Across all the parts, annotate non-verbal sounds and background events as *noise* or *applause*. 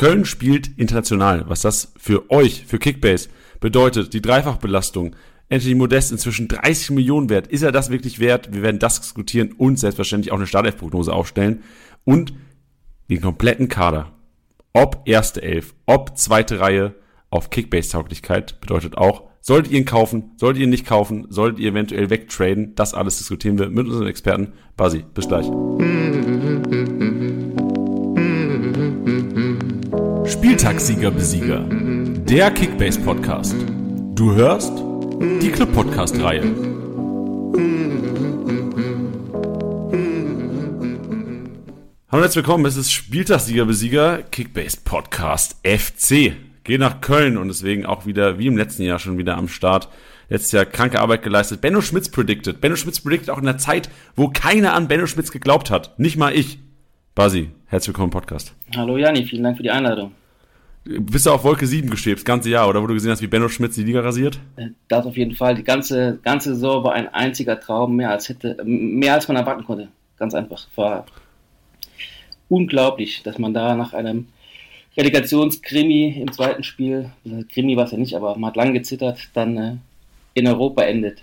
Köln spielt international. Was das für euch, für Kickbase bedeutet, die Dreifachbelastung. Anthony Modest inzwischen 30 Millionen wert. Ist er das wirklich wert? Wir werden das diskutieren und selbstverständlich auch eine Startelf-Prognose aufstellen. Und den kompletten Kader. Ob erste Elf, ob zweite Reihe auf Kickbase-Tauglichkeit bedeutet auch, solltet ihr ihn kaufen, solltet ihr ihn nicht kaufen, solltet ihr eventuell wegtraden, das alles diskutieren wir mit unseren Experten. Basi, bis gleich. Spieltagssieger-Besieger, der Kickbase-Podcast. Du hörst die Club-Podcast-Reihe. Hallo und herzlich willkommen, es ist Spieltagssieger-Besieger Kickbase-Podcast FC. Geh nach Köln und deswegen auch wieder, wie im letzten Jahr schon wieder am Start. Letztes Jahr kranke Arbeit geleistet. Benno Schmitz predicted. Benno Schmitz predicted auch in der Zeit, wo keiner an Benno Schmitz geglaubt hat. Nicht mal ich. Basi, herzlich willkommen im Podcast. Hallo Jani, vielen Dank für die Einladung. Bist du auf Wolke 7 gestrebt, das ganze Jahr, oder wo du gesehen hast, wie Benno Schmitz die Liga rasiert? Äh, das auf jeden Fall. Die ganze, ganze Saison war ein einziger Traum, mehr als hätte, mehr als man erwarten konnte. Ganz einfach. War unglaublich, dass man da nach einem Relegationskrimi im zweiten Spiel, äh, Krimi war es ja nicht, aber man hat lang gezittert, dann äh, in Europa endet.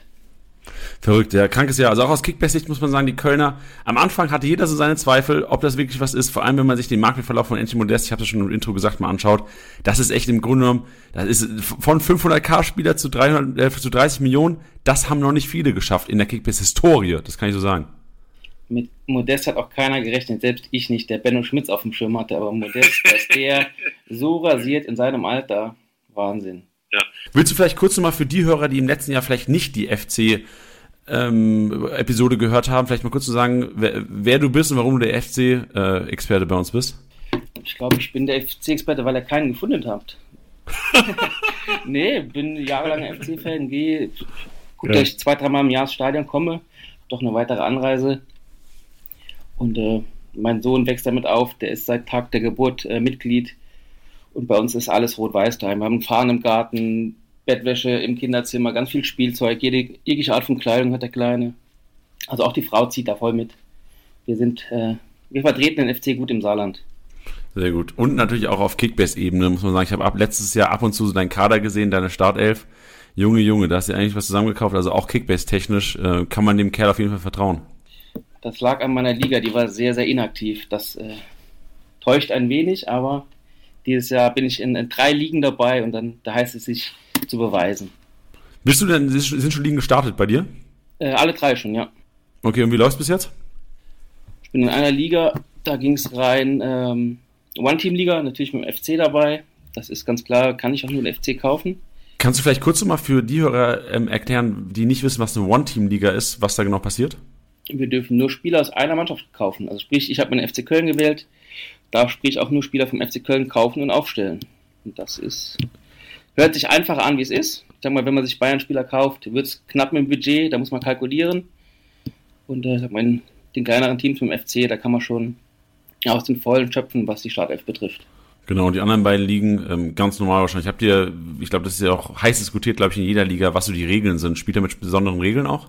Verrückt, ja, krankes Jahr. Also auch aus Kickbase-Sicht muss man sagen, die Kölner, am Anfang hatte jeder so seine Zweifel, ob das wirklich was ist, vor allem wenn man sich den Marktwertverlauf von Anthony Modest, ich habe das schon im Intro gesagt, mal anschaut, das ist echt im Grunde genommen, das ist von 500k-Spieler zu, 300, äh, zu 30 Millionen, das haben noch nicht viele geschafft in der Kickbase-Historie, das kann ich so sagen. Mit Modest hat auch keiner gerechnet, selbst ich nicht, der Benno Schmitz auf dem Schirm hatte, aber Modest, dass der *laughs* so rasiert in seinem Alter, Wahnsinn. Ja. Willst du vielleicht kurz nochmal für die Hörer, die im letzten Jahr vielleicht nicht die FC ähm, Episode gehört haben, vielleicht mal kurz zu sagen, wer, wer du bist und warum du der FC-Experte äh, bei uns bist? Ich glaube, ich bin der FC-Experte, weil ihr keinen gefunden habt. *laughs* nee, bin jahrelanger FC-Fan, gehe, guck, ja. dass ich zwei, dreimal im Jahr ins Stadion komme, doch eine weitere Anreise. Und äh, mein Sohn wächst damit auf, der ist seit Tag der Geburt äh, Mitglied und bei uns ist alles rot-weiß daheim. Wir haben einen Fahren im Garten, Bettwäsche im Kinderzimmer, ganz viel Spielzeug, jede, jegliche Art von Kleidung hat der Kleine. Also auch die Frau zieht da voll mit. Wir sind, äh, wir vertreten den FC gut im Saarland. Sehr gut. Und natürlich auch auf Kickbase-Ebene, muss man sagen. Ich habe ab letztes Jahr ab und zu so deinen Kader gesehen, deine Startelf. Junge, Junge, da hast du eigentlich was zusammengekauft. Also auch Kickbase-technisch äh, kann man dem Kerl auf jeden Fall vertrauen. Das lag an meiner Liga, die war sehr, sehr inaktiv. Das äh, täuscht ein wenig, aber dieses Jahr bin ich in, in, drei Ligen dabei und dann da heißt es sich zu beweisen. Bist du denn, sind schon Ligen gestartet bei dir? Äh, alle drei schon, ja. Okay, und wie läuft es bis jetzt? Ich bin in einer Liga, da ging es rein, ähm, One-Team-Liga, natürlich mit dem FC dabei. Das ist ganz klar, kann ich auch nur den FC kaufen. Kannst du vielleicht kurz mal für die Hörer ähm, erklären, die nicht wissen, was eine One-Team-Liga ist, was da genau passiert? Wir dürfen nur Spieler aus einer Mannschaft kaufen. Also sprich, ich habe meinen FC Köln gewählt, darf sprich auch nur Spieler vom FC Köln kaufen und aufstellen. Und das ist, hört sich einfacher an, wie es ist. Ich sag mal, wenn man sich Bayern-Spieler kauft, wird es knapp mit dem Budget, da muss man kalkulieren. Und äh, sag mal, in den kleineren Teams vom FC, da kann man schon aus den Vollen schöpfen, was die Startelf betrifft. Genau, die anderen beiden Ligen, ähm, ganz normal wahrscheinlich. Habt ihr, ich glaube, das ist ja auch heiß diskutiert, glaube ich, in jeder Liga, was so die Regeln sind. Spielt ihr mit besonderen Regeln auch?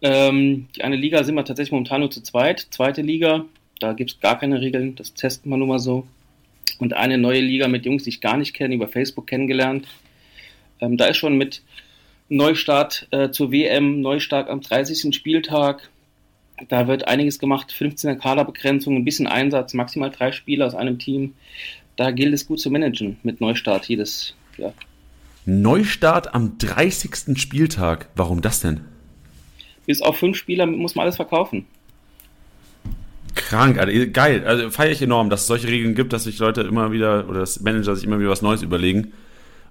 Ähm, die eine Liga sind wir tatsächlich momentan nur zu zweit. Zweite Liga, da gibt es gar keine Regeln, das testen wir nur mal so. Und eine neue Liga mit Jungs, die ich gar nicht kenne, über Facebook kennengelernt. Ähm, da ist schon mit Neustart äh, zur WM, Neustart am 30. Spieltag. Da wird einiges gemacht, 15er Kaderbegrenzung, ein bisschen Einsatz, maximal drei Spieler aus einem Team. Da gilt es gut zu managen mit Neustart jedes Jahr. Neustart am 30. Spieltag. Warum das denn? Bis auf fünf Spieler muss man alles verkaufen. Krank, also geil. Also feiere ich enorm, dass es solche Regeln gibt, dass sich Leute immer wieder oder das Manager sich immer wieder was Neues überlegen,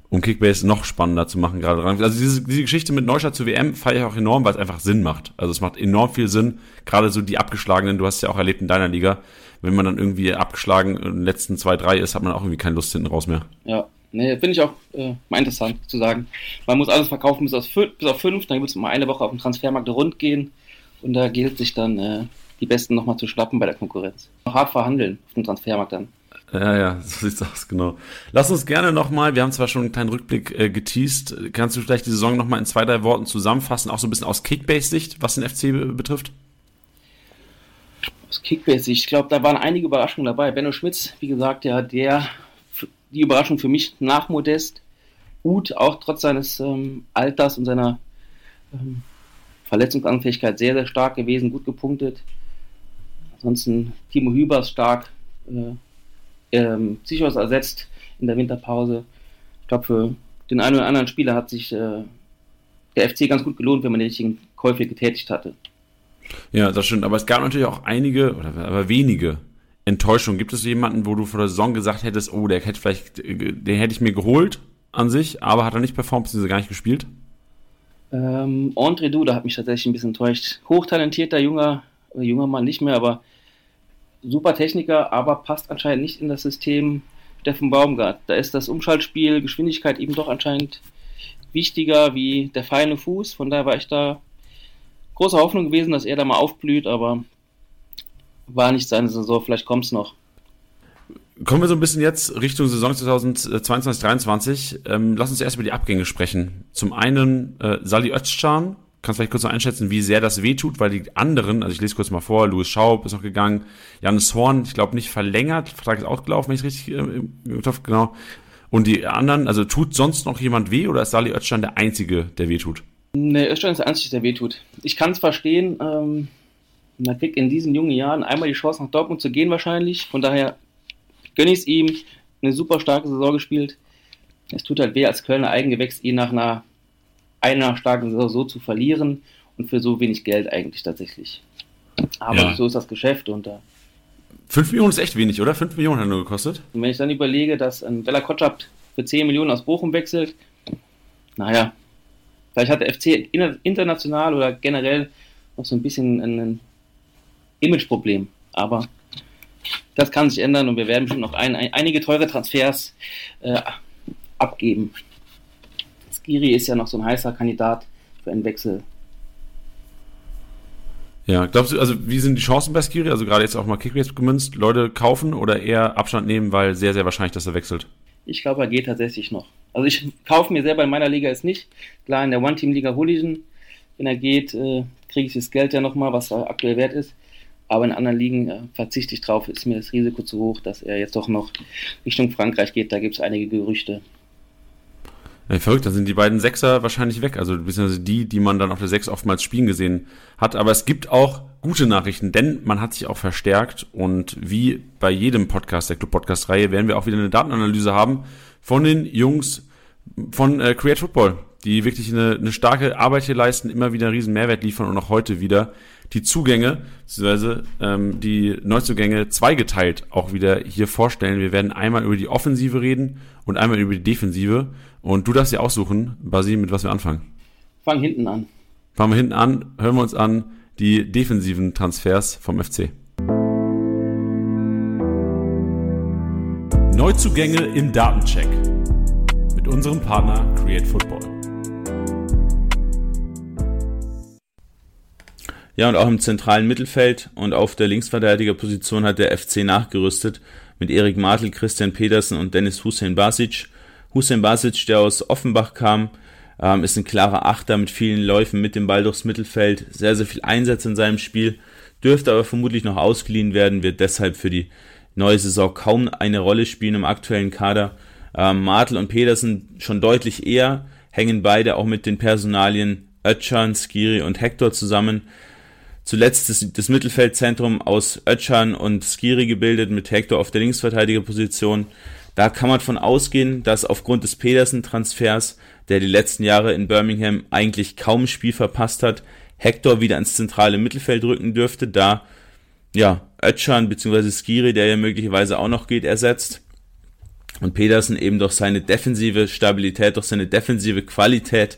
um Kickbase noch spannender zu machen gerade dran. Also diese, diese Geschichte mit Neustadt zur WM feiere ich auch enorm, weil es einfach Sinn macht. Also es macht enorm viel Sinn, gerade so die abgeschlagenen, du hast es ja auch erlebt in deiner Liga, wenn man dann irgendwie abgeschlagen in den letzten zwei, drei ist, hat man auch irgendwie keine Lust hinten raus mehr. Ja, nee, finde ich auch äh, mal interessant zu sagen. Man muss alles verkaufen bis auf, bis auf fünf, dann wird es mal eine Woche auf dem Transfermarkt rund gehen und da gilt sich dann äh, die Besten nochmal zu schlappen bei der Konkurrenz. Hart verhandeln auf dem Transfermarkt dann. Ja, ja, so sieht's aus, genau. Lass uns gerne nochmal, wir haben zwar schon einen kleinen Rückblick äh, geteased, kannst du vielleicht die Saison nochmal in zwei, drei Worten zusammenfassen, auch so ein bisschen aus Kickbase-Sicht, was den FC betrifft? Aus Kickbase-Sicht, ich glaube, da waren einige Überraschungen dabei. Benno Schmitz, wie gesagt, ja, der die Überraschung für mich nach Modest. Uth auch trotz seines ähm, Alters und seiner ähm, Verletzungsanfähigkeit sehr, sehr stark gewesen, gut gepunktet. Ansonsten Timo Hübers stark äh, ähm, Psychos ersetzt in der Winterpause. Ich glaube, für den einen oder anderen Spieler hat sich äh, der FC ganz gut gelohnt, wenn man die richtigen Käufe getätigt hatte. Ja, das stimmt. Aber es gab natürlich auch einige, oder aber wenige Enttäuschungen. Gibt es jemanden, wo du vor der Saison gesagt hättest, oh, der hätte vielleicht, den hätte ich mir geholt an sich, aber hat er nicht performt, beziehungsweise gar nicht gespielt? Ähm, André Duda hat mich tatsächlich ein bisschen enttäuscht. Hochtalentierter junger, junger Mann nicht mehr, aber super Techniker, aber passt anscheinend nicht in das System Steffen Baumgart. Da ist das Umschaltspiel, Geschwindigkeit eben doch anscheinend wichtiger wie der feine Fuß. Von daher war ich da große Hoffnung gewesen, dass er da mal aufblüht, aber war nicht seine Saison. Vielleicht kommt es noch. Kommen wir so ein bisschen jetzt Richtung Saison 2022 2023 Ähm, lass uns erst über die Abgänge sprechen. Zum einen äh, Sali Özcan, kannst vielleicht kurz noch einschätzen, wie sehr das wehtut, weil die anderen, also ich lese kurz mal vor, Louis Schaub ist noch gegangen, Janis Horn, ich glaube nicht verlängert, Vertrag ist ausgelaufen, wenn ich richtig äh, im Kopf, genau. Und die anderen, also tut sonst noch jemand weh oder ist Sali Özcan der Einzige, der wehtut? Nee, Özcan ist der Einzige, der wehtut. Ich kann es verstehen, ähm, man kriegt in diesen jungen Jahren einmal die Chance nach Dortmund zu gehen wahrscheinlich, von daher gönne ich es ihm. Eine super starke Saison gespielt. Es tut halt weh, als Kölner Eigengewächs ihn nach einer, einer starken Saison so zu verlieren und für so wenig Geld eigentlich tatsächlich. Aber ja. so ist das Geschäft und da. Äh, 5 Millionen ist echt wenig, oder? 5 Millionen hat nur gekostet. Und wenn ich dann überlege, dass ein Bella Kotschap für 10 Millionen aus Bochum wechselt, naja, vielleicht hat der FC international oder generell noch so ein bisschen ein Imageproblem. Aber das kann sich ändern und wir werden bestimmt noch ein, ein, einige teure Transfers äh, abgeben. Skiri ist ja noch so ein heißer Kandidat für einen Wechsel. Ja, glaubst du, also wie sind die Chancen bei Skiri? Also gerade jetzt auch mal Kickbase gemünzt, Leute kaufen oder eher Abstand nehmen, weil sehr, sehr wahrscheinlich, dass er wechselt? Ich glaube, er geht tatsächlich noch. Also ich kaufe mir selber in meiner Liga jetzt nicht. Klar, in der One-Team-Liga hole ich ihn. Wenn er geht, äh, kriege ich das Geld ja nochmal, was er aktuell wert ist. Aber in anderen Ligen äh, verzichte ich drauf, ist mir das Risiko zu hoch, dass er jetzt doch noch Richtung Frankreich geht. Da gibt es einige Gerüchte. Ja, verrückt, dann sind die beiden Sechser wahrscheinlich weg. Also beziehungsweise die, die man dann auf der Sechs oftmals spielen gesehen hat. Aber es gibt auch gute Nachrichten, denn man hat sich auch verstärkt und wie bei jedem Podcast der Club Podcast Reihe werden wir auch wieder eine Datenanalyse haben von den Jungs von äh, Create Football, die wirklich eine, eine starke Arbeit hier leisten, immer wieder einen riesen Mehrwert liefern und auch heute wieder die Zugänge, beziehungsweise ähm, die Neuzugänge zweigeteilt auch wieder hier vorstellen. Wir werden einmal über die Offensive reden und einmal über die Defensive. Und du darfst dir aussuchen, Basi, mit was wir anfangen. Fang hinten an. Fangen wir hinten an, hören wir uns an die defensiven Transfers vom FC. Neuzugänge im Datencheck mit unserem Partner Create Football. Ja, und auch im zentralen Mittelfeld und auf der Linksverteidigerposition hat der FC nachgerüstet mit Erik Martel, Christian Pedersen und Dennis Hussein Basic. Hussein Basic, der aus Offenbach kam, ähm, ist ein klarer Achter mit vielen Läufen mit dem Ball durchs Mittelfeld, sehr, sehr viel Einsatz in seinem Spiel, dürfte aber vermutlich noch ausgeliehen werden, wird deshalb für die neue Saison kaum eine Rolle spielen im aktuellen Kader. Ähm, Martel und Pedersen schon deutlich eher, hängen beide auch mit den Personalien Ötchan, Skiri und Hector zusammen. Zuletzt das, das Mittelfeldzentrum aus Ötchan und Skiri gebildet mit Hector auf der Linksverteidigerposition. Da kann man von ausgehen, dass aufgrund des Pedersen-Transfers, der die letzten Jahre in Birmingham eigentlich kaum Spiel verpasst hat, Hector wieder ins zentrale Mittelfeld rücken dürfte, da ja, Ötchan bzw. Skiri, der ja möglicherweise auch noch geht, ersetzt. Und Pedersen eben durch seine defensive Stabilität, durch seine defensive Qualität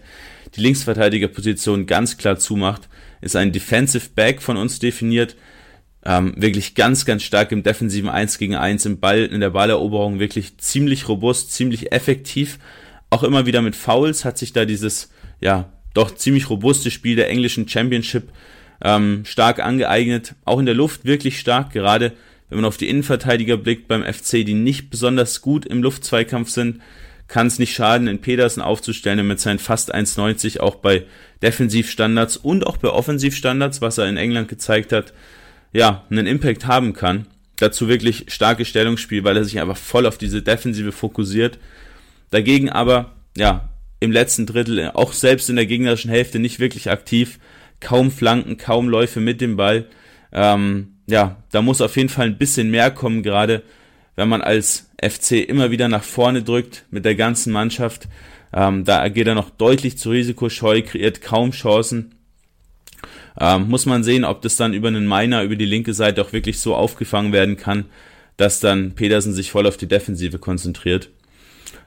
die Linksverteidigerposition ganz klar zumacht ist ein Defensive Back von uns definiert. Ähm, wirklich ganz, ganz stark im defensiven 1 gegen 1 im Ball, in der Balleroberung wirklich ziemlich robust, ziemlich effektiv. Auch immer wieder mit Fouls hat sich da dieses, ja, doch ziemlich robuste Spiel der englischen Championship ähm, stark angeeignet. Auch in der Luft wirklich stark, gerade wenn man auf die Innenverteidiger blickt beim FC, die nicht besonders gut im Luftzweikampf sind kann es nicht schaden, in Pedersen aufzustellen und mit seinen fast 1,90 auch bei Defensivstandards und auch bei Offensivstandards, was er in England gezeigt hat, ja, einen Impact haben kann. dazu wirklich starkes Stellungsspiel, weil er sich einfach voll auf diese Defensive fokussiert. Dagegen aber, ja, im letzten Drittel, auch selbst in der gegnerischen Hälfte nicht wirklich aktiv, kaum Flanken, kaum Läufe mit dem Ball. Ähm, ja, da muss auf jeden Fall ein bisschen mehr kommen, gerade wenn man als FC immer wieder nach vorne drückt mit der ganzen Mannschaft. Ähm, da geht er noch deutlich zu risikoscheu, kreiert kaum Chancen. Ähm, muss man sehen, ob das dann über einen Miner über die linke Seite auch wirklich so aufgefangen werden kann, dass dann Pedersen sich voll auf die Defensive konzentriert.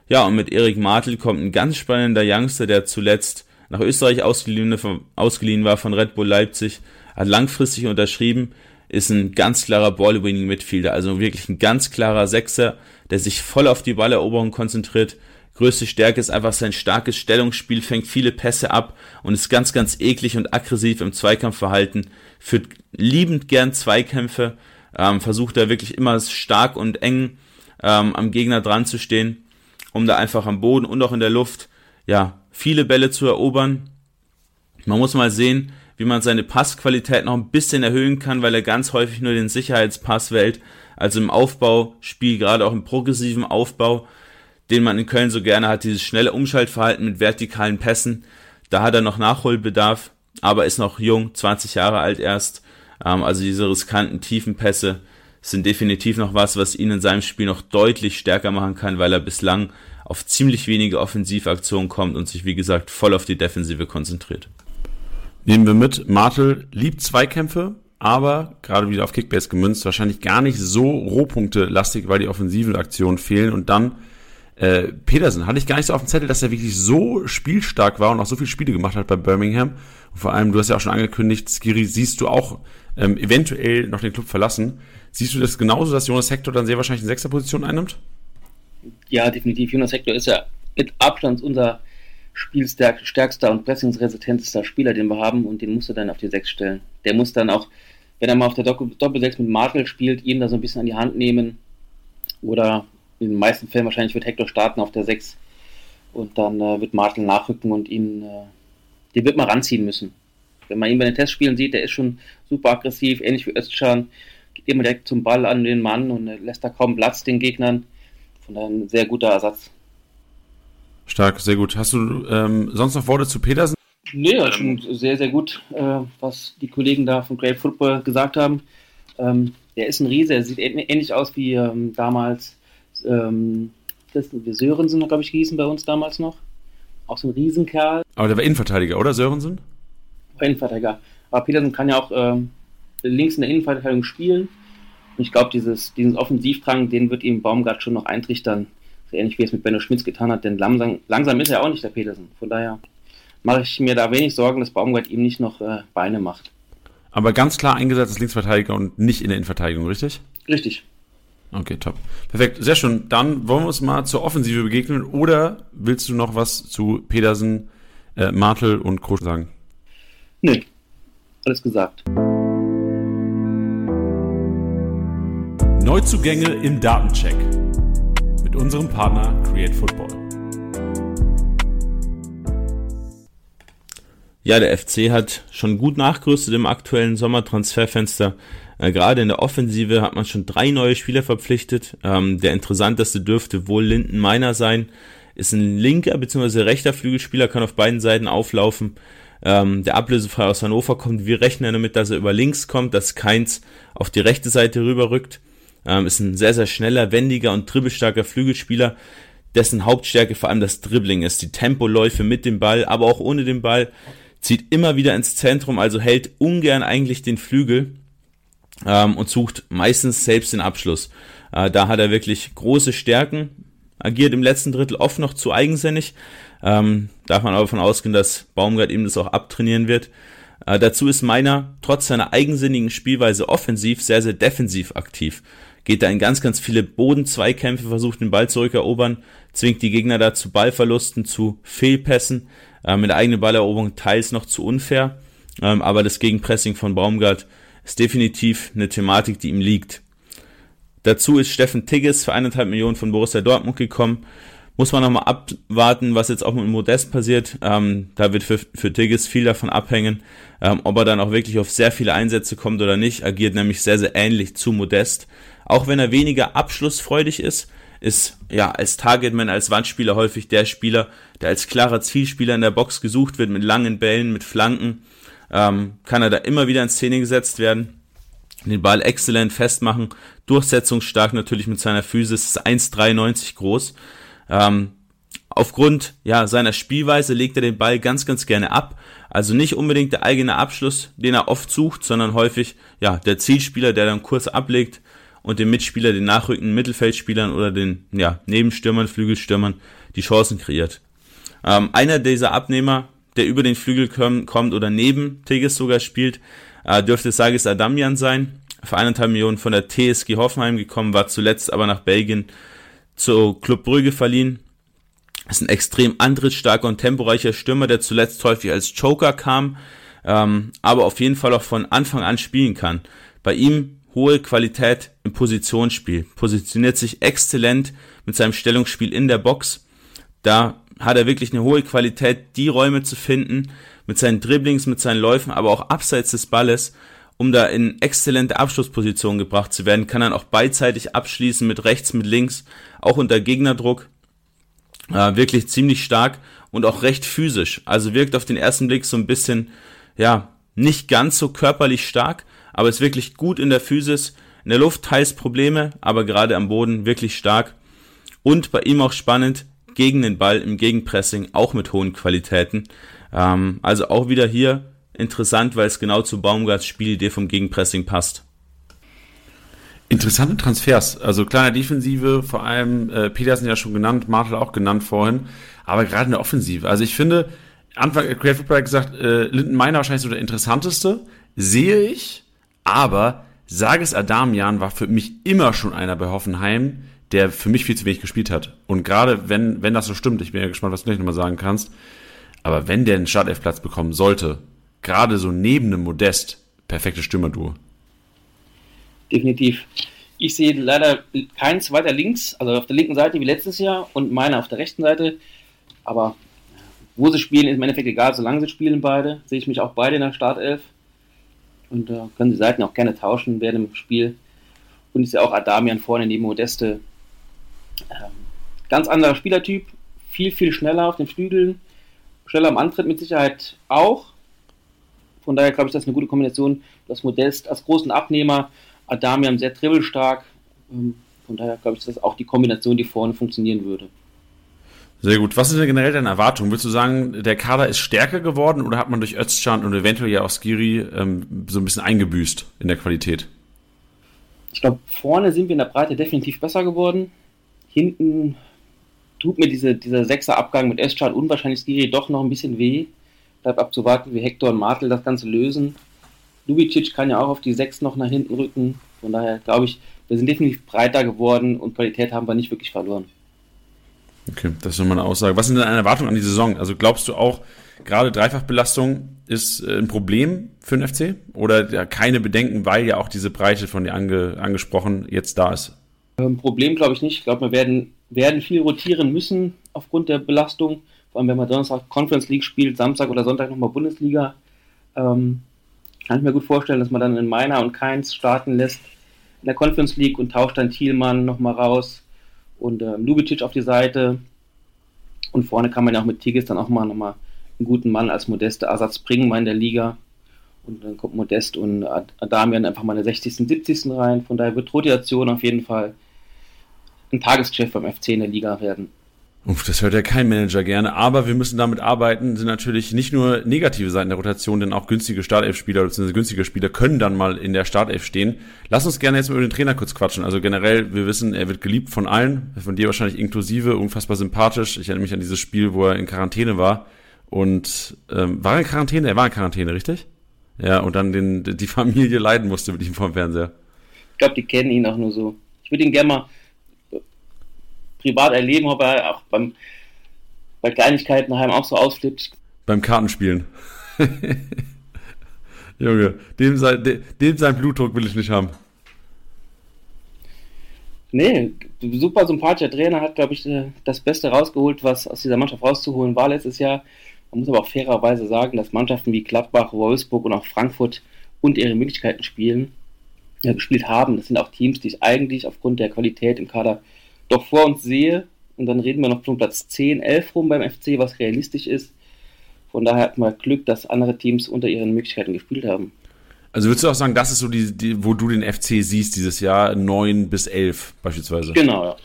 Ja, und mit Erik Martel kommt ein ganz spannender Youngster, der zuletzt nach Österreich ausgeliehen, ausgeliehen war von Red Bull Leipzig, hat langfristig unterschrieben, ist ein ganz klarer Ball-Winning-Midfielder, also wirklich ein ganz klarer Sechser, der sich voll auf die Balleroberung konzentriert. Größte Stärke ist einfach sein starkes Stellungsspiel, fängt viele Pässe ab und ist ganz, ganz eklig und aggressiv im Zweikampfverhalten, führt liebend gern Zweikämpfe, ähm, versucht da wirklich immer stark und eng ähm, am Gegner dran zu stehen, um da einfach am Boden und auch in der Luft, ja, viele Bälle zu erobern. Man muss mal sehen, wie man seine Passqualität noch ein bisschen erhöhen kann, weil er ganz häufig nur den Sicherheitspass wählt. Also im Aufbauspiel, gerade auch im progressiven Aufbau, den man in Köln so gerne hat, dieses schnelle Umschaltverhalten mit vertikalen Pässen. Da hat er noch Nachholbedarf, aber ist noch jung, 20 Jahre alt erst. Ähm, also diese riskanten tiefen Pässe sind definitiv noch was, was ihn in seinem Spiel noch deutlich stärker machen kann, weil er bislang auf ziemlich wenige Offensivaktionen kommt und sich, wie gesagt, voll auf die Defensive konzentriert. Nehmen wir mit, Martel liebt Zweikämpfe, aber gerade wieder auf Kickbase gemünzt, wahrscheinlich gar nicht so Rohpunkte-lastig, weil die offensiven Aktionen fehlen. Und dann äh, Petersen, hatte ich gar nicht so auf dem Zettel, dass er wirklich so spielstark war und auch so viele Spiele gemacht hat bei Birmingham. Und vor allem, du hast ja auch schon angekündigt, Skiri siehst du auch ähm, eventuell noch den Club verlassen. Siehst du das genauso, dass Jonas Hector dann sehr wahrscheinlich in sechster Position einnimmt? Ja, definitiv. Jonas Hector ist ja mit Abstand unser spielstärkster und pressingsresistentester Spieler, den wir haben und den musst du dann auf die Sechs stellen. Der muss dann auch, wenn er mal auf der Doppel-6 mit Martel spielt, ihn da so ein bisschen an die Hand nehmen oder in den meisten Fällen wahrscheinlich wird Hector starten auf der 6 und dann äh, wird Martel nachrücken und ihn, äh, den wird man ranziehen müssen. Wenn man ihn bei den Testspielen sieht, der ist schon super aggressiv, ähnlich wie Özcan, geht immer direkt zum Ball an den Mann und äh, lässt da kaum Platz den Gegnern. Von daher ein sehr guter Ersatz. Stark, sehr gut. Hast du ähm, sonst noch Worte zu Petersen? Nee, ja, schon sehr, sehr gut, äh, was die Kollegen da von Great Football gesagt haben. Ähm, der ist ein Riese, er sieht ähnlich aus wie ähm, damals, ähm, wir Sörensen, glaube ich, hießen bei uns damals noch. Auch so ein Riesenkerl. Aber der war Innenverteidiger, oder Sörensen? Innenverteidiger. Aber Petersen kann ja auch ähm, links in der Innenverteidigung spielen. Und ich glaube, diesen Offensivdrang, den wird ihm Baumgart schon noch eintrichtern so ähnlich wie es mit Benno Schmitz getan hat, denn langsam, langsam ist er auch nicht der Petersen. Von daher mache ich mir da wenig Sorgen, dass Baumgart ihm nicht noch äh, Beine macht. Aber ganz klar eingesetzt als Linksverteidiger und nicht in der Innenverteidigung, richtig? Richtig. Okay, top. Perfekt, sehr schön. Dann wollen wir uns mal zur Offensive begegnen. Oder willst du noch was zu Pedersen, äh, Martel und Krosch sagen? Nee, alles gesagt. Neuzugänge im Datencheck unserem Partner Create Football. Ja, der FC hat schon gut nachgerüstet im aktuellen Sommertransferfenster. Äh, gerade in der Offensive hat man schon drei neue Spieler verpflichtet. Ähm, der interessanteste dürfte wohl Linden Meiner sein. Ist ein linker bzw. rechter Flügelspieler, kann auf beiden Seiten auflaufen. Ähm, der ablösefrei aus Hannover kommt. Wir rechnen damit, dass er über links kommt, dass Keins auf die rechte Seite rüberrückt. Ähm, ist ein sehr, sehr schneller, wendiger und dribbelstarker Flügelspieler, dessen Hauptstärke vor allem das Dribbling ist. Die Tempoläufe mit dem Ball, aber auch ohne den Ball. Zieht immer wieder ins Zentrum, also hält ungern eigentlich den Flügel ähm, und sucht meistens selbst den Abschluss. Äh, da hat er wirklich große Stärken, agiert im letzten Drittel oft noch zu eigensinnig. Ähm, darf man aber davon ausgehen, dass Baumgart ihm das auch abtrainieren wird. Äh, dazu ist Meiner trotz seiner eigensinnigen Spielweise offensiv sehr, sehr defensiv aktiv geht da in ganz, ganz viele Bodenzweikämpfe, versucht den Ball zurückerobern, zwingt die Gegner da zu Ballverlusten, zu Fehlpässen, äh, mit der eigenen Balleroberung teils noch zu unfair, ähm, aber das Gegenpressing von Baumgart ist definitiv eine Thematik, die ihm liegt. Dazu ist Steffen Tigges für eineinhalb Millionen von Borussia Dortmund gekommen. Muss man nochmal abwarten, was jetzt auch mit Modest passiert. Ähm, da wird für, für Tigges viel davon abhängen, ähm, ob er dann auch wirklich auf sehr viele Einsätze kommt oder nicht. Agiert nämlich sehr, sehr ähnlich zu Modest. Auch wenn er weniger abschlussfreudig ist, ist ja als Targetman, als Wandspieler häufig der Spieler, der als klarer Zielspieler in der Box gesucht wird, mit langen Bällen, mit Flanken. Ähm, kann er da immer wieder in Szene gesetzt werden den Ball exzellent festmachen, durchsetzungsstark natürlich mit seiner Physis, ist 1,93 groß. Ähm, aufgrund ja, seiner Spielweise legt er den Ball ganz, ganz gerne ab. Also nicht unbedingt der eigene Abschluss, den er oft sucht, sondern häufig ja, der Zielspieler, der dann kurz ablegt und dem Mitspieler, den nachrückenden Mittelfeldspielern oder den ja, Nebenstürmern, Flügelstürmern die Chancen kreiert. Ähm, einer dieser Abnehmer, der über den Flügel kommt oder neben Tigges sogar spielt, äh, dürfte Sagis Adamian sein. Für eineinhalb Millionen von der TSG Hoffenheim gekommen, war zuletzt aber nach Belgien zu Club Brügge verliehen. Ist ein extrem antrittsstarker und temporeicher Stürmer, der zuletzt häufig als Joker kam, ähm, aber auf jeden Fall auch von Anfang an spielen kann. Bei ihm hohe Qualität im Positionsspiel, positioniert sich exzellent mit seinem Stellungsspiel in der Box. Da hat er wirklich eine hohe Qualität, die Räume zu finden, mit seinen Dribblings, mit seinen Läufen, aber auch abseits des Balles, um da in exzellente Abschlusspositionen gebracht zu werden, kann dann auch beidseitig abschließen mit rechts, mit links, auch unter Gegnerdruck. Äh, wirklich ziemlich stark und auch recht physisch. Also wirkt auf den ersten Blick so ein bisschen, ja, nicht ganz so körperlich stark, aber ist wirklich gut in der Physis. In der Luft teils Probleme, aber gerade am Boden wirklich stark. Und bei ihm auch spannend, gegen den Ball im Gegenpressing, auch mit hohen Qualitäten. Ähm, also auch wieder hier interessant, weil es genau zu Baumgarts Spielidee vom Gegenpressing passt. Interessante Transfers. Also kleiner Defensive, vor allem äh, Petersen ja schon genannt, Martel auch genannt vorhin, aber gerade in der Offensive. Also ich finde, Anfang äh, Creative hat gesagt, äh, Linden Meiner wahrscheinlich so der interessanteste, sehe ich, aber Sages Adamian war für mich immer schon einer bei Hoffenheim, der für mich viel zu wenig gespielt hat. Und gerade wenn, wenn das so stimmt, ich bin ja gespannt, was du gleich nochmal sagen kannst, aber wenn der einen Startelfplatz bekommen sollte, gerade so neben einem Modest, perfektes Stürmerduo. Definitiv. Ich sehe leider keins weiter links, also auf der linken Seite wie letztes Jahr und meine auf der rechten Seite. Aber wo sie spielen, ist im Endeffekt egal, solange sie spielen beide, sehe ich mich auch beide in der Startelf. Und da äh, können die Seiten auch gerne tauschen während dem Spiel. Und ich sehe auch Adamian vorne neben Modeste. Ähm, ganz anderer Spielertyp, viel, viel schneller auf den Flügeln, schneller am Antritt mit Sicherheit auch. Von daher glaube ich, das ist eine gute Kombination. Das Modest als großen Abnehmer, Adamian sehr dribbelstark. Ähm, von daher glaube ich, dass das auch die Kombination, die vorne funktionieren würde. Sehr gut. Was sind denn generell deine Erwartungen? Würdest du sagen, der Kader ist stärker geworden oder hat man durch Özcan und eventuell ja auch Skiri ähm, so ein bisschen eingebüßt in der Qualität? Ich glaube, vorne sind wir in der Breite definitiv besser geworden. Hinten tut mir diese, dieser Sechser-Abgang mit Eschad und wahrscheinlich Skiri doch noch ein bisschen weh. Bleibt abzuwarten, wie Hector und Martel das Ganze lösen. Lubicic kann ja auch auf die Sechs noch nach hinten rücken. Von daher glaube ich, wir sind definitiv breiter geworden und Qualität haben wir nicht wirklich verloren. Okay, das ist nochmal eine Aussage. Was sind denn deine Erwartungen an die Saison? Also glaubst du auch, gerade Dreifachbelastung ist äh, ein Problem für den FC? Oder ja, keine Bedenken, weil ja auch diese Breite von dir ange, angesprochen jetzt da ist? Ähm, Problem glaube ich nicht. Ich glaube, wir werden werden viel rotieren müssen aufgrund der Belastung. Wenn man Donnerstag Conference League spielt, Samstag oder Sonntag nochmal Bundesliga. Ähm, kann ich mir gut vorstellen, dass man dann in Meiner und Keins starten lässt in der Conference League und tauscht dann Thielmann nochmal raus und ähm, Lubicic auf die Seite. Und vorne kann man ja auch mit Tigges dann auch mal nochmal einen guten Mann als modeste Ersatz bringen, mal in der Liga. Und dann kommt Modest und Adamian einfach mal in der 60., 70. rein. Von daher wird Rotation auf jeden Fall ein Tagesgeschäft beim FC in der Liga werden. Uff, das hört ja kein Manager gerne, aber wir müssen damit arbeiten, sind natürlich nicht nur negative Seiten der Rotation, denn auch günstige Startelf-Spieler bzw. günstige Spieler können dann mal in der Startelf stehen. Lass uns gerne jetzt mal über den Trainer kurz quatschen. Also generell, wir wissen, er wird geliebt von allen, von dir wahrscheinlich inklusive, unfassbar sympathisch. Ich erinnere mich an dieses Spiel, wo er in Quarantäne war und ähm, war er in Quarantäne? Er war in Quarantäne, richtig? Ja, und dann den, die Familie leiden musste mit ihm vom Fernseher. Ich glaube, die kennen ihn auch nur so. Ich würde ihn gerne mal privat erleben, ob er auch beim, bei Kleinigkeiten daheim auch so ausflippt. Beim Kartenspielen. *laughs* Junge, dem sein, dem sein Blutdruck will ich nicht haben. Nee, super sympathischer Trainer, hat, glaube ich, äh, das Beste rausgeholt, was aus dieser Mannschaft rauszuholen war letztes Jahr. Man muss aber auch fairerweise sagen, dass Mannschaften wie Gladbach, Wolfsburg und auch Frankfurt und ihre Möglichkeiten spielen, ja, gespielt haben. Das sind auch Teams, die ich eigentlich aufgrund der Qualität im Kader doch vor uns sehe. Und dann reden wir noch von Platz 10, 11 rum beim FC, was realistisch ist. Von daher hat man Glück, dass andere Teams unter ihren Möglichkeiten gespielt haben. Also würdest du auch sagen, das ist so die, die wo du den FC siehst dieses Jahr, 9 bis 11 beispielsweise? Genau, ja.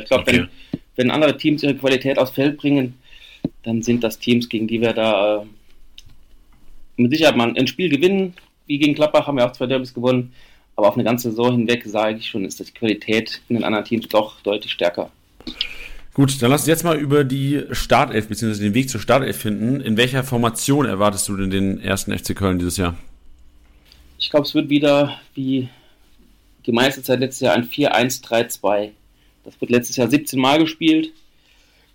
Ich glaube, okay. wenn, wenn andere Teams ihre Qualität aufs Feld bringen, dann sind das Teams, gegen die wir da äh, mit Sicherheit mal ein Spiel gewinnen. Wie gegen Klappbach haben wir auch zwei Derbys gewonnen. Aber auf eine ganze Saison hinweg sage ich schon, ist die Qualität in den anderen Teams doch deutlich stärker. Gut, dann lass uns jetzt mal über die Startelf bzw. den Weg zur Startelf finden. In welcher Formation erwartest du denn den ersten FC Köln dieses Jahr? Ich glaube, es wird wieder wie die meiste Zeit letztes Jahr ein 4-1-3-2. Das wird letztes Jahr 17 Mal gespielt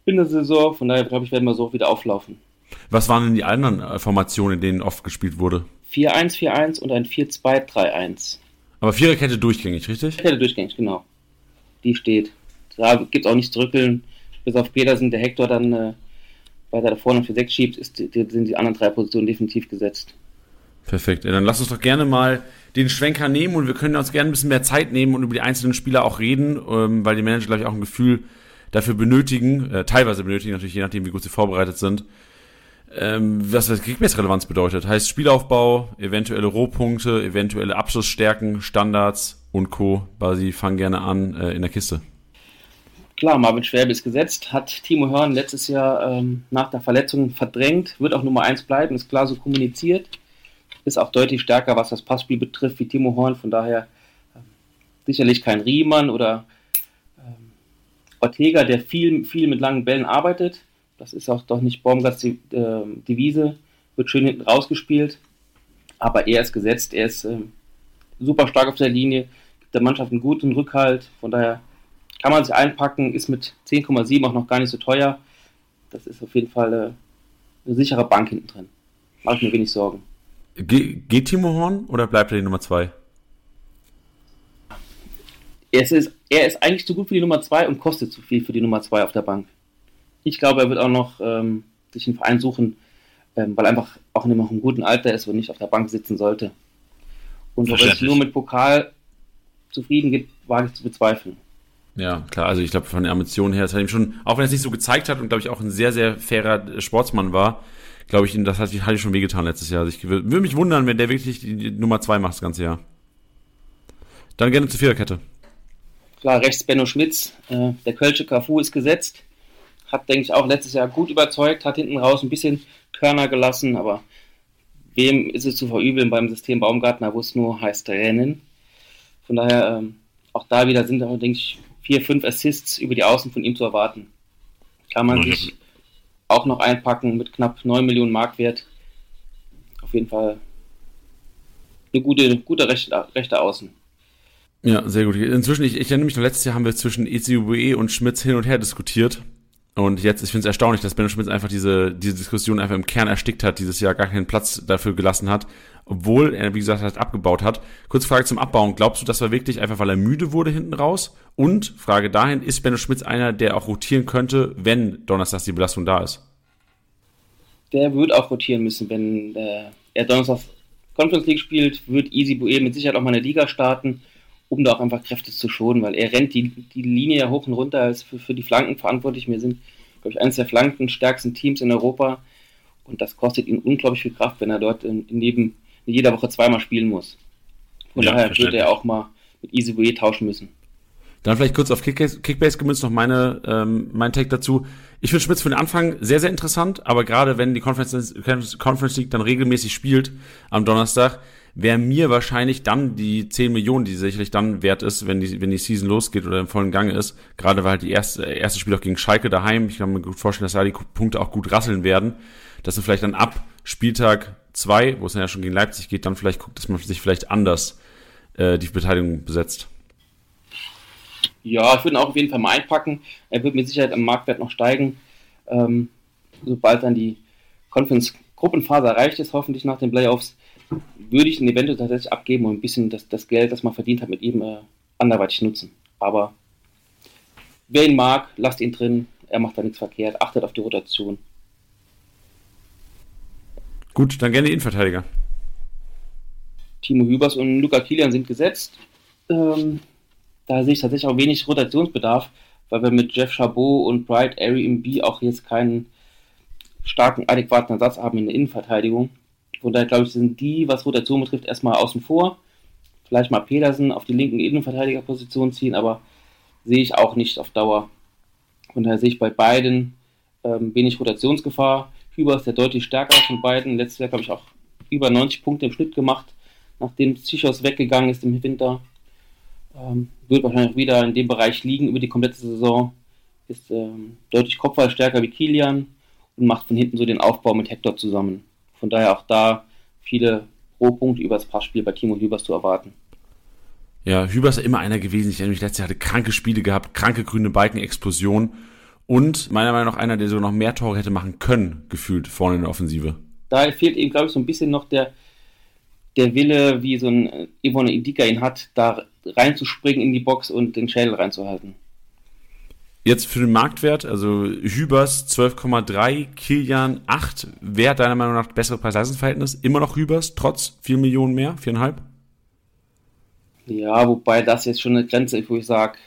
in der Saison. Von daher, glaube ich, werden wir so wieder auflaufen. Was waren denn die anderen äh, Formationen, in denen oft gespielt wurde? 4-1-4-1 und ein 4-2-3-1. Aber Viererkette durchgängig, richtig? Viererkette durchgängig, genau. Die steht. Da gibt es auch nichts zu rückeln. Bis auf Petersen, der Hector dann äh, weiter da vorne für 6 schiebt, ist, sind die anderen drei Positionen definitiv gesetzt. Perfekt. Ja, dann lass uns doch gerne mal den Schwenker nehmen und wir können uns gerne ein bisschen mehr Zeit nehmen und über die einzelnen Spieler auch reden, ähm, weil die Manager, glaube ich, auch ein Gefühl dafür benötigen, äh, teilweise benötigen, natürlich je nachdem, wie gut sie vorbereitet sind. Ähm, was das Kickbase-Relevanz bedeutet. Heißt Spielaufbau, eventuelle Rohpunkte, eventuelle Abschlussstärken, Standards und Co. Basi, fang gerne an äh, in der Kiste. Klar, Marvin Schwäbe ist gesetzt, hat Timo Hörn letztes Jahr ähm, nach der Verletzung verdrängt, wird auch Nummer 1 bleiben, ist klar so kommuniziert ist auch deutlich stärker, was das Passspiel betrifft, wie Timo Horn. Von daher äh, sicherlich kein Riemann oder ähm, Ortega, der viel, viel mit langen Bällen arbeitet. Das ist auch doch nicht Baumgarts die, äh, Devise. Wird schön hinten rausgespielt. Aber er ist gesetzt. Er ist äh, super stark auf der Linie. Gibt der Mannschaft einen guten Rückhalt. Von daher kann man sich einpacken. Ist mit 10,7 auch noch gar nicht so teuer. Das ist auf jeden Fall äh, eine sichere Bank hinten drin. Mache ich mir wenig Sorgen. Ge geht Timo Horn oder bleibt er die Nummer 2? Er ist, er ist eigentlich zu gut für die Nummer 2 und kostet zu viel für die Nummer 2 auf der Bank. Ich glaube, er wird auch noch ähm, sich einen Verein suchen, ähm, weil er einfach auch in einem guten Alter ist und nicht auf der Bank sitzen sollte. Und ob er sich nur mit Pokal zufrieden gibt, wage ich zu bezweifeln. Ja, klar, also ich glaube, von der Ambition her, das hat ihm schon, auch wenn er es nicht so gezeigt hat und glaube ich auch ein sehr, sehr fairer Sportsmann war, glaube ich, das hat, hat schon wehgetan letztes Jahr. Also ich würde mich wundern, wenn der wirklich die Nummer 2 macht das ganze Jahr. Dann gerne zur Viererkette. Klar, rechts Benno Schmitz. Äh, der Kölsche Cafu ist gesetzt. Hat, denke ich, auch letztes Jahr gut überzeugt, hat hinten raus ein bisschen Körner gelassen, aber wem ist es zu verübeln beim System Baumgartner, wo es nur heißt Rennen. Von daher, ähm, auch da wieder sind, denke ich, vier, fünf Assists über die Außen von ihm zu erwarten. Kann man sich auch noch einpacken mit knapp 9 Millionen Markwert. Auf jeden Fall eine gute, gute rechte, rechte Außen. Ja, sehr gut. Inzwischen, ich, ich erinnere mich noch, letztes Jahr haben wir zwischen ECUBE und Schmitz hin und her diskutiert. Und jetzt, ich finde es erstaunlich, dass Benno Schmitz einfach diese, diese Diskussion einfach im Kern erstickt hat, dieses Jahr gar keinen Platz dafür gelassen hat, obwohl er, wie gesagt, hat abgebaut hat. Kurze Frage zum Abbauen. Glaubst du, das war wirklich einfach, weil er müde wurde hinten raus? Und Frage dahin, ist Benno Schmitz einer, der auch rotieren könnte, wenn Donnerstag die Belastung da ist? Der wird auch rotieren müssen, wenn äh, er Donnerstag Conference League spielt, wird Easy Bue mit Sicherheit auch mal eine Liga starten um da auch einfach Kräfte zu schonen, weil er rennt die, die Linie ja hoch und runter, als für, für die Flanken verantwortlich. Wir sind, glaube ich, eines der flankenstärksten Teams in Europa und das kostet ihn unglaublich viel Kraft, wenn er dort in, in, jedem, in jeder Woche zweimal spielen muss. Von ja, daher würde er auch mal mit Easy Bouye tauschen müssen. Dann vielleicht kurz auf Kickbase, Kickbase gemünzt noch meine, ähm, mein Take dazu. Ich finde Schmitz für den Anfang sehr, sehr interessant, aber gerade wenn die Conference, Conference League dann regelmäßig spielt am Donnerstag, wäre mir wahrscheinlich dann die 10 Millionen, die sicherlich dann wert ist, wenn die, wenn die Season losgeht oder im vollen Gange ist. Gerade weil halt die erste, erste Spiel auch gegen Schalke daheim, ich kann mir gut vorstellen, dass da die Punkte auch gut rasseln werden, dass du vielleicht dann ab Spieltag 2, wo es dann ja schon gegen Leipzig geht, dann vielleicht guckt, dass man sich vielleicht anders äh, die Beteiligung besetzt. Ja, ich würde ihn auch auf jeden Fall mal einpacken. Er wird mit Sicherheit am Marktwert noch steigen. Ähm, sobald dann die Conference-Gruppenphase erreicht ist, hoffentlich nach den Playoffs, würde ich ihn eventuell tatsächlich abgeben und ein bisschen das, das Geld, das man verdient hat, mit ihm äh, anderweitig nutzen. Aber wer ihn mag, lasst ihn drin. Er macht da nichts verkehrt. Achtet auf die Rotation. Gut, dann gerne die Innenverteidiger. Timo Hübers und Luca Kilian sind gesetzt. Ähm, da sehe ich tatsächlich auch wenig Rotationsbedarf, weil wir mit Jeff Chabot und Bright Airy im B auch jetzt keinen starken, adäquaten Ersatz haben in der Innenverteidigung. Von daher glaube ich, sind die, was Rotation betrifft, erstmal außen vor. Vielleicht mal Pedersen auf die linken Innenverteidigerposition ziehen, aber sehe ich auch nicht auf Dauer. Von daher sehe ich bei beiden ähm, wenig Rotationsgefahr. Hüber ist der deutlich stärker von beiden. Letztes Jahr, glaube ich, auch über 90 Punkte im Schnitt gemacht, nachdem Psychos weggegangen ist im Winter. Ähm, wird wahrscheinlich wieder in dem Bereich liegen über die komplette Saison. Ist ähm, deutlich kopfballstärker wie Kilian und macht von hinten so den Aufbau mit Hector zusammen. Von daher auch da viele Rohpunkte über das Passspiel bei Timo Hübers zu erwarten. Ja, Hübers ist immer einer gewesen. Ich erinnere mich, letztes Jahr hatte kranke Spiele gehabt, kranke grüne Balkenexplosion und meiner Meinung nach einer, der so noch mehr Tore hätte machen können, gefühlt vorne in der Offensive. Da fehlt ihm, glaube ich, so ein bisschen noch der, der Wille, wie so ein Yvonne Indika ihn hat, da reinzuspringen in die Box und den Schädel reinzuhalten. Jetzt für den Marktwert, also Hübers 12,3, Kilian 8. Wer deiner Meinung nach bessere Preis-Leistungsverhältnis? Immer noch Hübers, trotz 4 Millionen mehr, 4,5? Ja, wobei das jetzt schon eine Grenze ist, wo ich sage,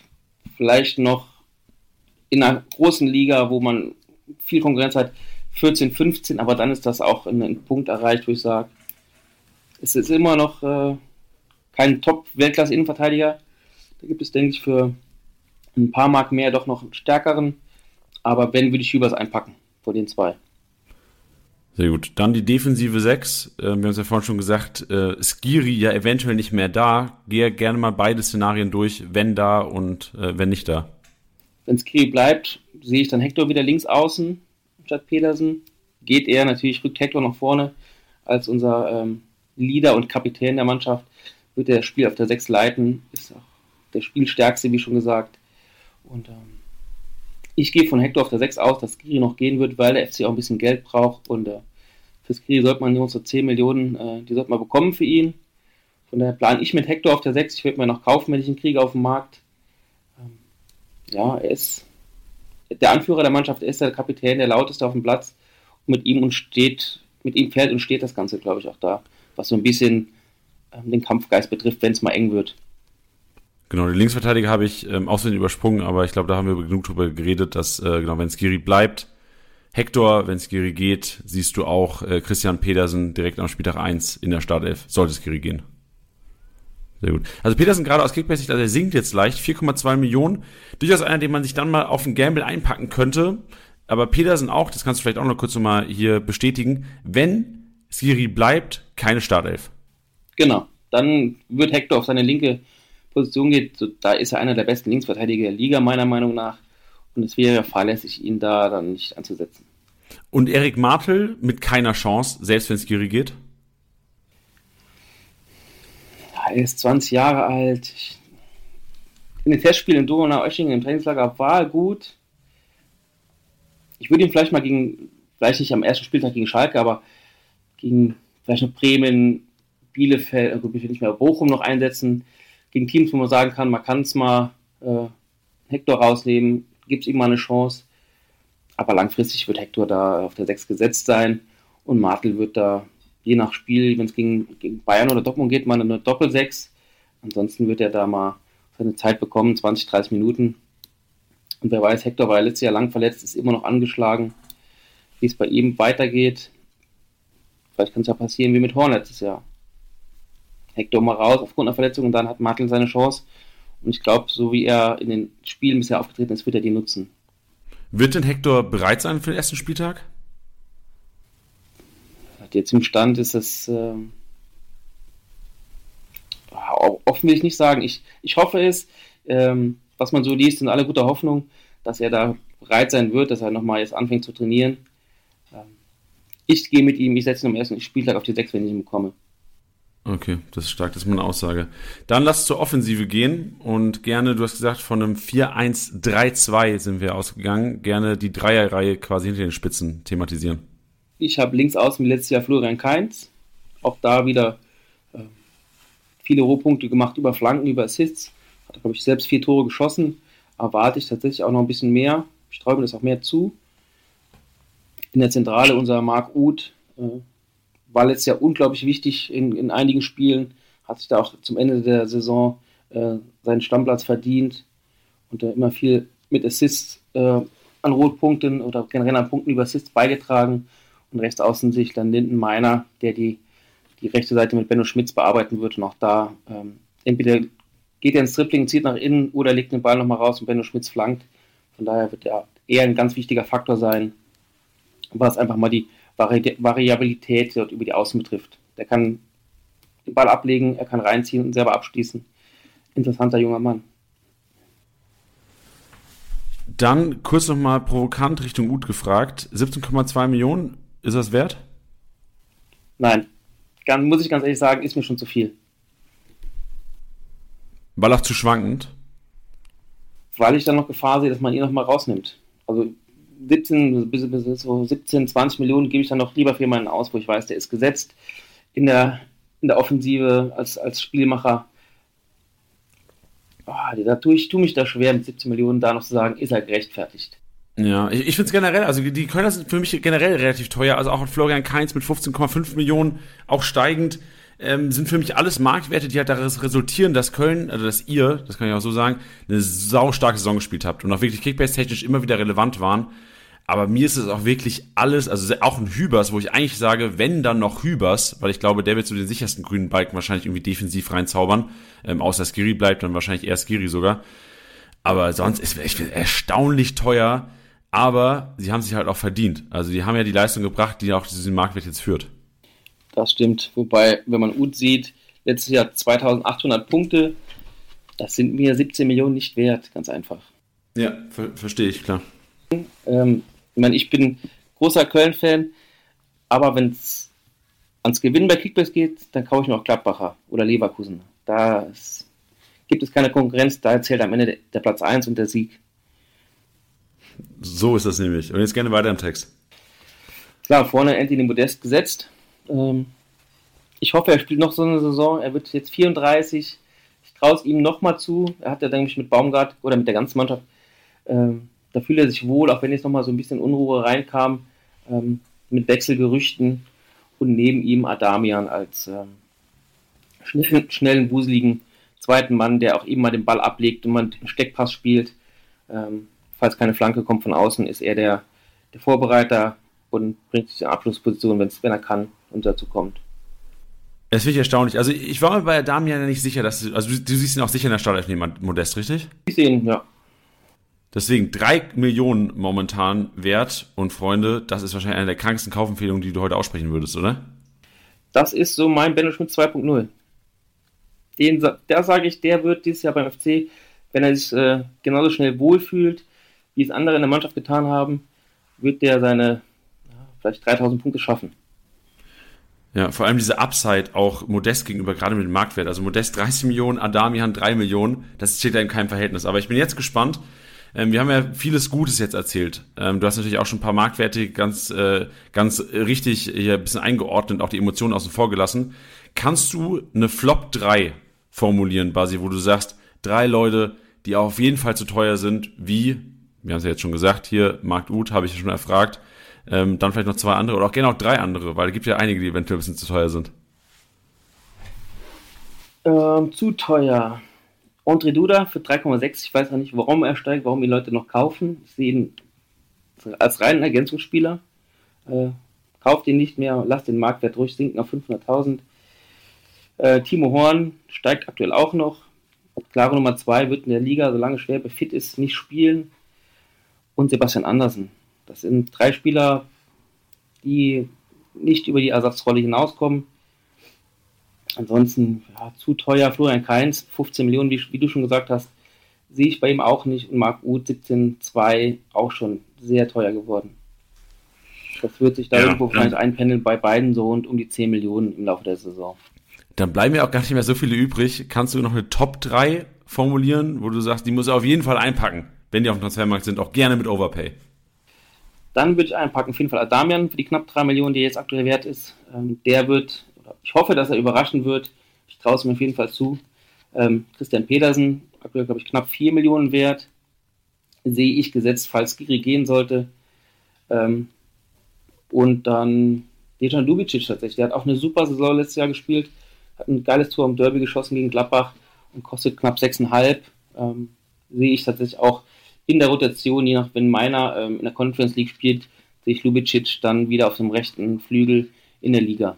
vielleicht noch in einer großen Liga, wo man viel Konkurrenz hat, 14, 15, aber dann ist das auch ein Punkt erreicht, wo ich sage, es ist immer noch äh, kein Top-Weltklasse-Innenverteidiger. Da gibt es, denke ich, für ein paar Mark mehr doch noch einen stärkeren. Aber wenn, würde ich Hübers einpacken vor den zwei. Sehr gut. Dann die defensive 6. Äh, wir haben es ja vorhin schon gesagt, äh, Skiri ja eventuell nicht mehr da. Gehe gerne mal beide Szenarien durch, wenn da und äh, wenn nicht da. Wenn Skiri bleibt, sehe ich dann Hector wieder links außen statt Pedersen. Geht er natürlich, rückt Hector nach vorne als unser ähm, Leader und Kapitän der Mannschaft. Wird der Spiel auf der 6 leiten. Ist auch der Spielstärkste, wie schon gesagt. Und ähm, ich gehe von Hector auf der 6 aus, dass Skiri noch gehen wird, weil der FC auch ein bisschen Geld braucht. Und äh, für Skiri sollte man nur so 10 Millionen, äh, die sollte man bekommen für ihn. Von daher plane ich mit Hector auf der 6. Ich würde mir noch kaufen, wenn ich ihn kriege auf dem Markt. Ähm, ja, er ist der Anführer der Mannschaft, er ist der Kapitän, der lauteste auf dem Platz. Und mit ihm und steht, mit ihm fällt und steht das Ganze, glaube ich, auch da. Was so ein bisschen ähm, den Kampfgeist betrifft, wenn es mal eng wird. Genau, den Linksverteidiger habe ich ähm, außerdem übersprungen, aber ich glaube, da haben wir genug drüber geredet, dass, äh, genau, wenn Skiri bleibt, Hector, wenn Skiri geht, siehst du auch äh, Christian Pedersen direkt am Spieltag 1 in der Startelf, sollte Skiri gehen. Sehr gut. Also Pedersen gerade aus Kickbase, also er sinkt jetzt leicht, 4,2 Millionen. Durchaus einer, den man sich dann mal auf den Gamble einpacken könnte. Aber Pedersen auch, das kannst du vielleicht auch noch kurz mal hier bestätigen, wenn Skiri bleibt, keine Startelf. Genau. Dann wird Hector auf seine linke Position geht, so, da ist er einer der besten Linksverteidiger der Liga, meiner Meinung nach. Und es wäre fahrlässig, ihn da dann nicht anzusetzen. Und Erik Martel mit keiner Chance, selbst wenn es Giri geht? Ja, er ist 20 Jahre alt. In den Testspielen in Donau-Oeschingen im Trainingslager war er gut. Ich würde ihn vielleicht mal gegen, vielleicht nicht am ersten Spieltag gegen Schalke, aber gegen vielleicht noch Bremen, Bielefeld, also ich will nicht mehr Bochum noch einsetzen gegen Teams, wo man sagen kann, man kann es mal äh, Hector rausnehmen, gibt es ihm mal eine Chance. Aber langfristig wird Hector da auf der 6 gesetzt sein und Martel wird da je nach Spiel, wenn es gegen, gegen, Bayern oder Dortmund geht, mal eine Doppel-6. Ansonsten wird er da mal seine Zeit bekommen, 20, 30 Minuten. Und wer weiß, Hector war ja letztes Jahr lang verletzt, ist immer noch angeschlagen. Wie es bei ihm weitergeht, vielleicht kann es ja passieren wie mit Horn letztes Jahr. Hector mal raus aufgrund einer Verletzung und dann hat Martin seine Chance. Und ich glaube, so wie er in den Spielen bisher aufgetreten ist, wird er die nutzen. Wird denn Hector bereit sein für den ersten Spieltag? Jetzt im Stand ist es. Äh, offen will ich nicht sagen. Ich, ich hoffe es. Ähm, was man so liest, sind alle guter Hoffnung, dass er da bereit sein wird, dass er nochmal jetzt anfängt zu trainieren. Ähm, ich gehe mit ihm, ich setze ihn am ersten Spieltag auf die 6, wenn ich ihn bekomme. Okay, das ist stark, das ist meine Aussage. Dann lass zur Offensive gehen und gerne, du hast gesagt, von einem 4-1-3-2 sind wir ausgegangen, gerne die Dreierreihe quasi hinter den Spitzen thematisieren. Ich habe links außen wie letztes Jahr Florian Kainz, auch da wieder äh, viele Rohpunkte gemacht über Flanken, über Assists, hat glaube ich selbst vier Tore geschossen, erwarte ich tatsächlich auch noch ein bisschen mehr. Ich träume das auch mehr zu. In der Zentrale unser Marc Uth äh, war letztes Jahr unglaublich wichtig in, in einigen Spielen, hat sich da auch zum Ende der Saison äh, seinen Stammplatz verdient und äh, immer viel mit Assists äh, an Rotpunkten oder generell an Punkten über Assists beigetragen. Und rechts außen sich dann Linden Meiner, der die, die rechte Seite mit Benno Schmitz bearbeiten wird und auch da ähm, entweder geht er ins Tripling, zieht nach innen oder legt den Ball nochmal raus und Benno Schmitz flankt. Von daher wird er eher ein ganz wichtiger Faktor sein, was einfach mal die Vari Variabilität dort über die Außen betrifft. Der kann den Ball ablegen, er kann reinziehen und selber abschließen. Interessanter junger Mann. Dann kurz nochmal provokant Richtung Ut gefragt. 17,2 Millionen, ist das wert? Nein. Ganz, muss ich ganz ehrlich sagen, ist mir schon zu viel. Weil auch zu schwankend? Weil ich dann noch Gefahr sehe, dass man ihn nochmal rausnimmt. Also 17, bis, bis so 17, 20 Millionen gebe ich dann noch lieber für jemanden aus, wo ich weiß, der ist gesetzt in der, in der Offensive als, als Spielmacher. Oh, da tue ich tue mich da schwer, mit 17 Millionen da noch zu sagen, ist er gerechtfertigt. Ja, ich, ich finde es generell, also die Kölner sind für mich generell relativ teuer, also auch Florian Kainz mit 15,5 Millionen, auch steigend, ähm, sind für mich alles Marktwerte, die halt daraus resultieren, dass Köln, also dass ihr, das kann ich auch so sagen, eine sau starke Saison gespielt habt und auch wirklich Kickbase-technisch immer wieder relevant waren. Aber mir ist es auch wirklich alles, also auch ein Hübers, wo ich eigentlich sage, wenn dann noch Hübers, weil ich glaube, der wird zu den sichersten grünen Balken wahrscheinlich irgendwie defensiv reinzaubern, ähm, außer Skiri bleibt, dann wahrscheinlich eher Skiri sogar. Aber sonst ist es erstaunlich teuer, aber sie haben sich halt auch verdient. Also die haben ja die Leistung gebracht, die auch diesen Marktwert jetzt führt. Das stimmt. Wobei, wenn man Ut sieht, letztes Jahr 2800 Punkte, das sind mir 17 Millionen nicht wert, ganz einfach. Ja, ver verstehe ich, klar. Ähm, ich meine, ich bin großer Köln-Fan, aber wenn es ans Gewinnen bei Kickbacks geht, dann kaufe ich mir auch Gladbacher oder Leverkusen. Da ist, gibt es keine Konkurrenz, da zählt am Ende der, Platz 1 und der Sieg. So ist das nämlich. Und jetzt gerne weiter im Text. Klar, vorne Anthony Modest gesetzt. Ähm, ich hoffe, er spielt noch so eine Saison. Er wird jetzt 34. Ich traue es ihm nochmal zu. Er hat ja, denke ich, mit Baumgart oder mit der ganzen Mannschaft ähm, da fühlt er sich wohl, auch wenn jetzt nochmal so ein bisschen Unruhe reinkam, ähm, mit Wechselgerüchten und neben ihm Adamian als ähm, schnellen, schnellen, wuseligen zweiten Mann, der auch eben mal den Ball ablegt und man einen Steckpass spielt. Ähm, falls keine Flanke kommt von außen, ist er der, der Vorbereiter und bringt sich in Abschlussposition, wenn er kann und dazu kommt. Das finde ich erstaunlich. Also ich war mir bei Damian nicht sicher, dass du, also du, du siehst ihn auch sicher in der Startelf neben Modest, richtig? Ich sehe ihn, ja. Deswegen drei Millionen momentan wert und Freunde, das ist wahrscheinlich eine der krankesten Kaufempfehlungen, die du heute aussprechen würdest, oder? Das ist so mein Benno Schmidt 2.0. Den, da sage ich, der wird dieses Jahr beim FC, wenn er sich äh, genauso schnell wohlfühlt, wie es andere in der Mannschaft getan haben, wird der seine ja, vielleicht 3000 Punkte schaffen. Ja, vor allem diese Upside auch Modest gegenüber, gerade mit dem Marktwert. Also Modest 30 Millionen, Adamian 3 Millionen, das steht da in keinem Verhältnis. Aber ich bin jetzt gespannt, wir haben ja vieles Gutes jetzt erzählt. Ähm, du hast natürlich auch schon ein paar Marktwerte ganz, äh, ganz richtig hier ein bisschen eingeordnet, auch die Emotionen außen vor gelassen. Kannst du eine Flop 3 formulieren, Basi, wo du sagst, drei Leute, die auf jeden Fall zu teuer sind, wie, wir haben es ja jetzt schon gesagt, hier, Markt Uth habe ich ja schon erfragt, ähm, dann vielleicht noch zwei andere oder auch gerne auch drei andere, weil es gibt ja einige, die eventuell ein bisschen zu teuer sind. Ähm, zu teuer. Andre Duda für 3,6. Ich weiß noch nicht, warum er steigt, warum die Leute noch kaufen. Ich sehe ihn als reinen Ergänzungsspieler. Äh, kauft ihn nicht mehr, lasst den Marktwert ruhig sinken auf 500.000. Äh, Timo Horn steigt aktuell auch noch. Klare Nummer 2 wird in der Liga, solange Schwerbe fit ist, nicht spielen. Und Sebastian Andersen. Das sind drei Spieler, die nicht über die Ersatzrolle hinauskommen. Ansonsten ja, zu teuer. Florian Kainz, 15 Millionen, wie, wie, du schon gesagt hast, sehe ich bei ihm auch nicht. Und Marc Uth, 17,2, auch schon sehr teuer geworden. Das wird sich da ja, irgendwo wahrscheinlich einpendeln bei beiden so und um die 10 Millionen im Laufe der Saison. Dann bleiben ja auch gar nicht mehr so viele übrig. Kannst du noch eine Top 3 formulieren, wo du sagst, die muss er auf jeden Fall einpacken, wenn die auf dem Transfermarkt sind, auch gerne mit Overpay? Dann würde ich einpacken, auf jeden Fall Adamian für die knapp 3 Millionen, die jetzt aktuell wert ist. Ähm, der wird ich hoffe, dass er überraschen wird. Ich traue es mir auf jeden Fall zu. Ähm, Christian Pedersen, aktuell glaube ich knapp 4 Millionen wert. sehe ich gesetzt, falls Giri gehen sollte. Ähm, und dann Dejan Lubicic tatsächlich. Der hat auch eine super Saison letztes Jahr gespielt, hat ein geiles Tor im Derby geschossen gegen Gladbach und kostet knapp 6,5. Ähm, sehe ich tatsächlich auch in der Rotation, je nach wenn meiner ähm, in der Conference League spielt, sehe ich Lubicic dann wieder auf dem rechten Flügel in der Liga.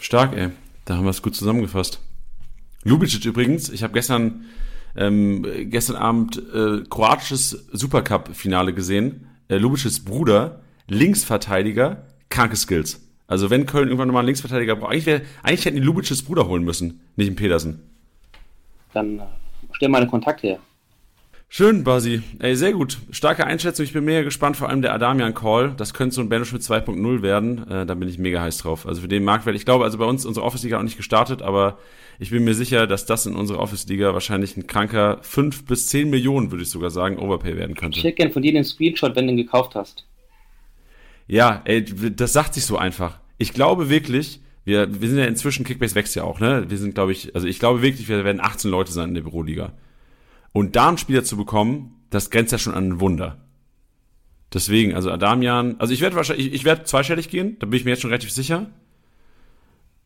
Stark, ey. Da haben wir es gut zusammengefasst. Lubicic übrigens, ich habe gestern, ähm, gestern Abend äh, kroatisches Supercup-Finale gesehen. Äh, Lubicics Bruder, Linksverteidiger, kranke Skills. Also wenn Köln irgendwann nochmal einen Linksverteidiger braucht, eigentlich, wär, eigentlich hätten die Lubicics Bruder holen müssen, nicht den Petersen. Dann äh, stell mal einen Kontakt her. Schön, Basi. Ey, sehr gut. Starke Einschätzung. Ich bin mega gespannt, vor allem der Adamian-Call. Das könnte so ein Benno Schmidt 2.0 werden. Äh, da bin ich mega heiß drauf. Also für den Marktwert. Ich glaube, also bei uns, unsere Office-Liga auch nicht gestartet, aber ich bin mir sicher, dass das in unserer Office-Liga wahrscheinlich ein kranker 5 bis 10 Millionen, würde ich sogar sagen, Overpay werden könnte. Ich hätte gern von dir den Screenshot, wenn du ihn gekauft hast. Ja, ey, das sagt sich so einfach. Ich glaube wirklich, wir, wir sind ja inzwischen, Kickbase wächst ja auch, ne? Wir sind, glaube ich, also ich glaube wirklich, wir werden 18 Leute sein in der Büroliga. Und da einen Spieler zu bekommen, das grenzt ja schon an ein Wunder. Deswegen, also Adamian, also ich werde wahrscheinlich, ich, werde zweistellig gehen, da bin ich mir jetzt schon relativ sicher.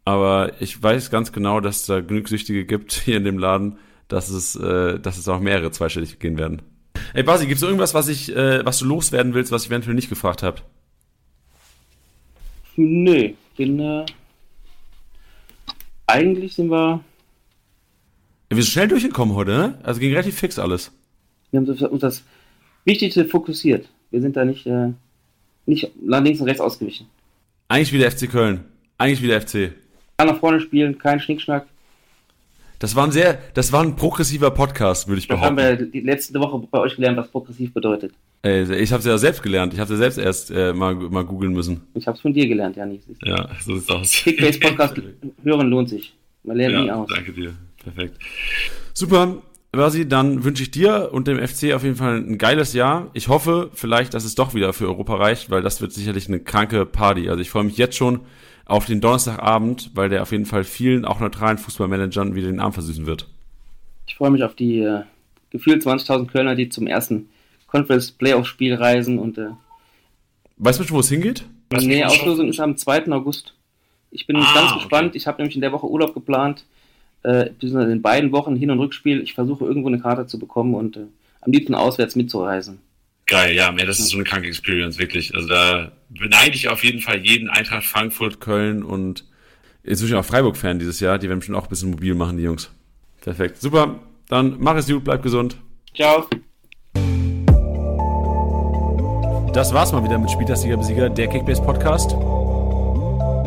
Aber ich weiß ganz genau, dass es da genug gibt *laughs* hier in dem Laden, dass es, äh, dass es auch mehrere zweistellig gehen werden. Ey Basi, es irgendwas, was ich, äh, was du loswerden willst, was ich eventuell nicht gefragt habe? Nö, bin äh, eigentlich sind wir. Ja, wir sind schnell durchgekommen heute, ne? Also ging relativ fix alles. Wir haben uns das Wichtigste fokussiert. Wir sind da nicht, äh, nicht links und rechts ausgewichen. Eigentlich wie der FC Köln. Eigentlich wie der FC. Kann nach vorne spielen, kein Schnickschnack. Das war ein sehr, das war ein progressiver Podcast, würde ich Das behaupten. haben wir die letzte Woche bei euch gelernt, was progressiv bedeutet. Ey, ich habe es ja selbst gelernt. Ich habe es ja selbst erst äh, mal, mal googeln müssen. Ich habe es von dir gelernt, Janis. Ja, so sieht's aus. Kickbase Podcast *laughs* hören lohnt sich. Man lernt nie ja, aus. danke dir. Perfekt. Super. Basi, dann wünsche ich dir und dem FC auf jeden Fall ein geiles Jahr. Ich hoffe vielleicht, dass es doch wieder für Europa reicht, weil das wird sicherlich eine kranke Party. Also ich freue mich jetzt schon auf den Donnerstagabend, weil der auf jeden Fall vielen, auch neutralen Fußballmanagern wieder den Arm versüßen wird. Ich freue mich auf die äh, gefühlt 20.000 Kölner, die zum ersten Conference Playoff Spiel reisen und äh, Weißt du schon, wo es hingeht? nee, Auslosung ist am 2. August. Ich bin Ah, ganz okay. gespannt. Ich habe nämlich in der Woche Urlaub geplant, äh, in beiden Wochen Hin- und Rückspiel. Ich versuche irgendwo eine Karte zu bekommen und äh, am liebsten auswärts mitzureisen. Geil, ja, mehr, das ist so eine kranke Experience, wirklich. Also da beneide ich auf jeden Fall jeden Eintracht Frankfurt, Köln und inzwischen auch Freiburg-Fan dieses Jahr. Die werden schon auch ein bisschen mobil machen, die Jungs. Perfekt. Super. Dann mach es gut, bleib gesund. Ciao. Das war's mal wieder mit Spieltastiger Besieger, der Kickbase Podcast.